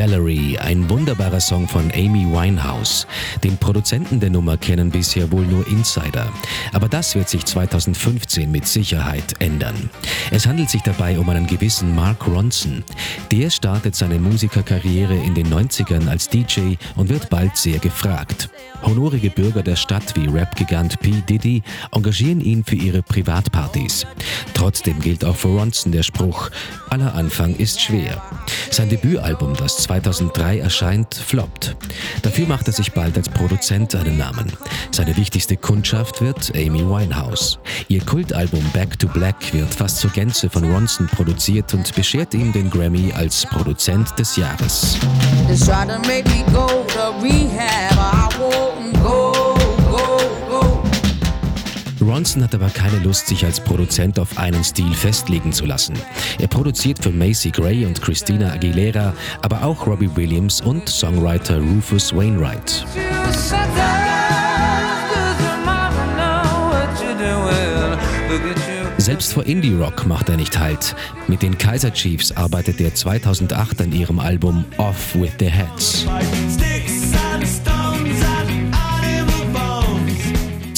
Valerie, ein wunderbarer Song von Amy Winehouse. Den Produzenten der Nummer kennen bisher wohl nur Insider. Aber das wird sich 2015 mit Sicherheit ändern. Es handelt sich dabei um einen gewissen Mark Ronson. Der startet seine Musikerkarriere in den 90ern als DJ und wird bald sehr gefragt. Honorige Bürger der Stadt wie Rap-Gigant P. Diddy engagieren ihn für ihre Privatpartys. Trotzdem gilt auch für Ronson der Spruch, aller Anfang ist schwer. Sein Debütalbum, das 2003 erscheint, floppt. Dafür macht er sich bald als Produzent einen Namen. Seine wichtigste Kundschaft wird Amy Winehouse. Ihr Kultalbum Back to Black wird fast zur Gänze von Ronson produziert und beschert ihm den Grammy als Produzent des Jahres. Ronson hat aber keine Lust, sich als Produzent auf einen Stil festlegen zu lassen. Er produziert für Macy Gray und Christina Aguilera, aber auch Robbie Williams und Songwriter Rufus Wainwright. Selbst vor Indie Rock macht er nicht Halt. Mit den Kaiser Chiefs arbeitet er 2008 an ihrem Album Off with the Heads.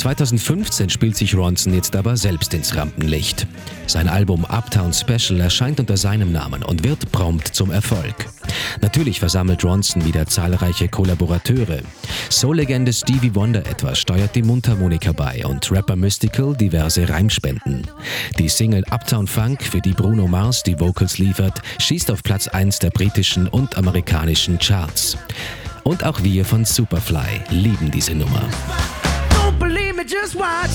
2015 spielt sich Ronson jetzt aber selbst ins Rampenlicht. Sein Album Uptown Special erscheint unter seinem Namen und wird prompt zum Erfolg. Natürlich versammelt Ronson wieder zahlreiche Kollaborateure. Soul-Legende Stevie Wonder etwa steuert die Mundharmonika bei und Rapper Mystical diverse Reimspenden. Die Single Uptown Funk, für die Bruno Mars die Vocals liefert, schießt auf Platz 1 der britischen und amerikanischen Charts. Und auch wir von Superfly lieben diese Nummer. Just watch.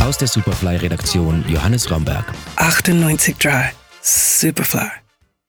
Aus der Superfly-Redaktion Johannes Romberg. 98 Dry. Superfly.